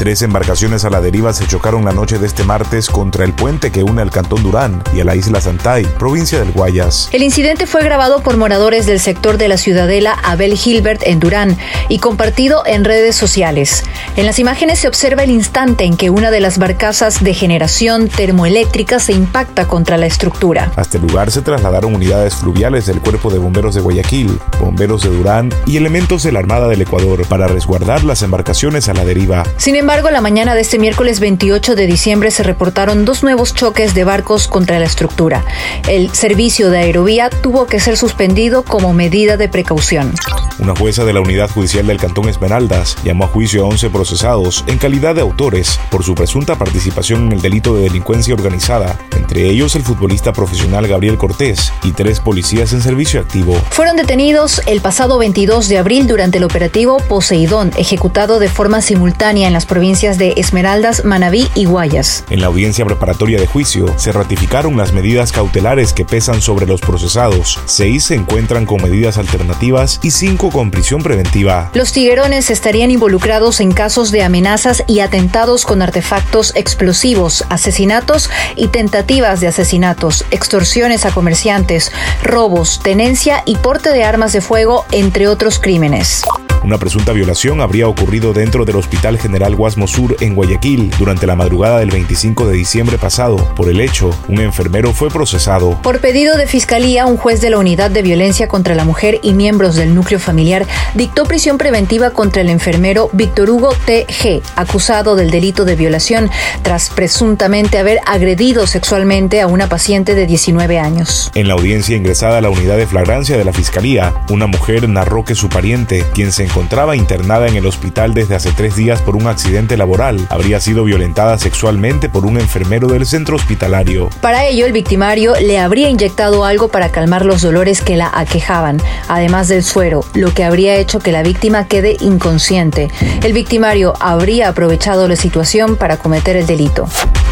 Tres embarcaciones a la deriva se chocaron la noche de este martes contra el puente que une al Cantón Durán y a la isla Santay, provincia del Guayas. El incidente fue grabado por moradores del sector de la Ciudadela Abel Gilbert en Durán y compartido en redes sociales. En las imágenes se observa el instante en que una de las barcazas de generación termoeléctrica se impacta contra la estructura. Hasta el lugar se trasladaron unidades fluviales del Cuerpo de Bomberos de Guayaquil, bomberos de Durán y elementos de la Armada del Ecuador para resguardar las embarcaciones a la deriva. Sin embargo, la mañana de este miércoles 28 de diciembre se reportaron dos nuevos choques de barcos contra la estructura. El servicio de aerovía tuvo que ser suspendido como medida de precaución. Una jueza de la Unidad Judicial del Cantón Esmeraldas llamó a juicio a 11 procesados en calidad de autores por su presunta participación en el delito de delincuencia organizada, entre ellos el futbolista profesional Gabriel Cortés y tres policías en servicio activo. Fueron detenidos el pasado 22 de abril durante el operativo Poseidón, ejecutado de forma simultánea en las provincias de Esmeraldas, Manabí y Guayas. En la audiencia preparatoria de juicio se ratificaron las medidas cautelares que pesan sobre los procesados. Seis se encuentran con medidas alternativas y cinco con prisión preventiva. Los tiguerones estarían involucrados en casos de amenazas y atentados con artefactos explosivos, asesinatos y tentativas de asesinatos, extorsiones a comerciantes, robos, tenencia y porte de armas de fuego, entre otros crímenes. Una presunta violación habría ocurrido dentro del Hospital General Guasmo Sur en Guayaquil durante la madrugada del 25 de diciembre pasado. Por el hecho, un enfermero fue procesado. Por pedido de fiscalía, un juez de la Unidad de Violencia contra la Mujer y miembros del núcleo familiar dictó prisión preventiva contra el enfermero Víctor Hugo T.G., acusado del delito de violación tras presuntamente haber agredido sexualmente a una paciente de 19 años. En la audiencia ingresada a la unidad de flagrancia de la fiscalía, una mujer narró que su pariente, quien se encontraba internada en el hospital desde hace tres días por un accidente laboral. Habría sido violentada sexualmente por un enfermero del centro hospitalario. Para ello, el victimario le habría inyectado algo para calmar los dolores que la aquejaban, además del suero, lo que habría hecho que la víctima quede inconsciente. El victimario habría aprovechado la situación para cometer el delito.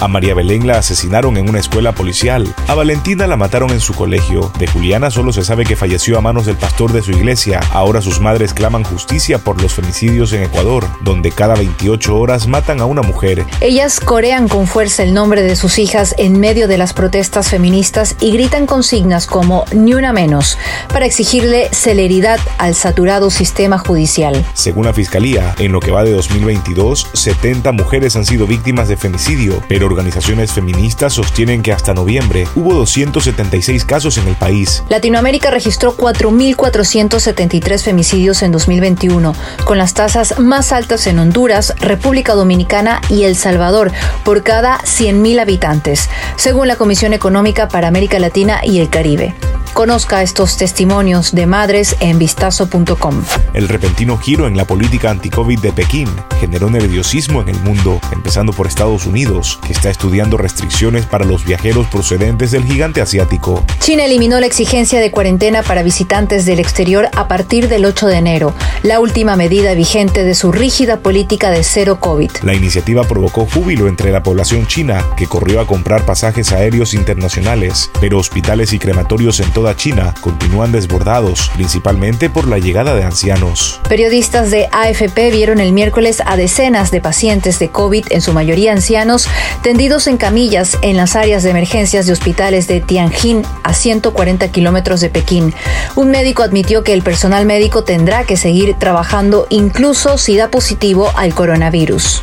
A María Belén la asesinaron en una escuela policial. A Valentina la mataron en su colegio. De Juliana solo se sabe que falleció a manos del pastor de su iglesia. Ahora sus madres claman justicia por los femicidios en Ecuador, donde cada 28 horas matan a una mujer. Ellas corean con fuerza el nombre de sus hijas en medio de las protestas feministas y gritan consignas como ni una menos para exigirle celeridad al saturado sistema judicial. Según la fiscalía, en lo que va de 2022, 70 mujeres han sido víctimas de femicidio, pero organizaciones feministas sostienen que hasta noviembre hubo 276 casos en el país. Latinoamérica registró 4.473 femicidios en 2021, con las tasas más altas en Honduras, República Dominicana y El Salvador por cada 100.000 habitantes, según la Comisión Económica para América Latina y el Caribe. Conozca estos testimonios de madres en vistazo.com. El repentino giro en la política anti-COVID de Pekín generó nerviosismo en el mundo, empezando por Estados Unidos, que está estudiando restricciones para los viajeros procedentes del gigante asiático. China eliminó la exigencia de cuarentena para visitantes del exterior a partir del 8 de enero, la última medida vigente de su rígida política de cero COVID. La iniciativa provocó júbilo entre la población china, que corrió a comprar pasajes aéreos internacionales, pero hospitales y crematorios en China continúan desbordados, principalmente por la llegada de ancianos. Periodistas de AFP vieron el miércoles a decenas de pacientes de COVID, en su mayoría ancianos, tendidos en camillas en las áreas de emergencias de hospitales de Tianjin, a 140 kilómetros de Pekín. Un médico admitió que el personal médico tendrá que seguir trabajando incluso si da positivo al coronavirus.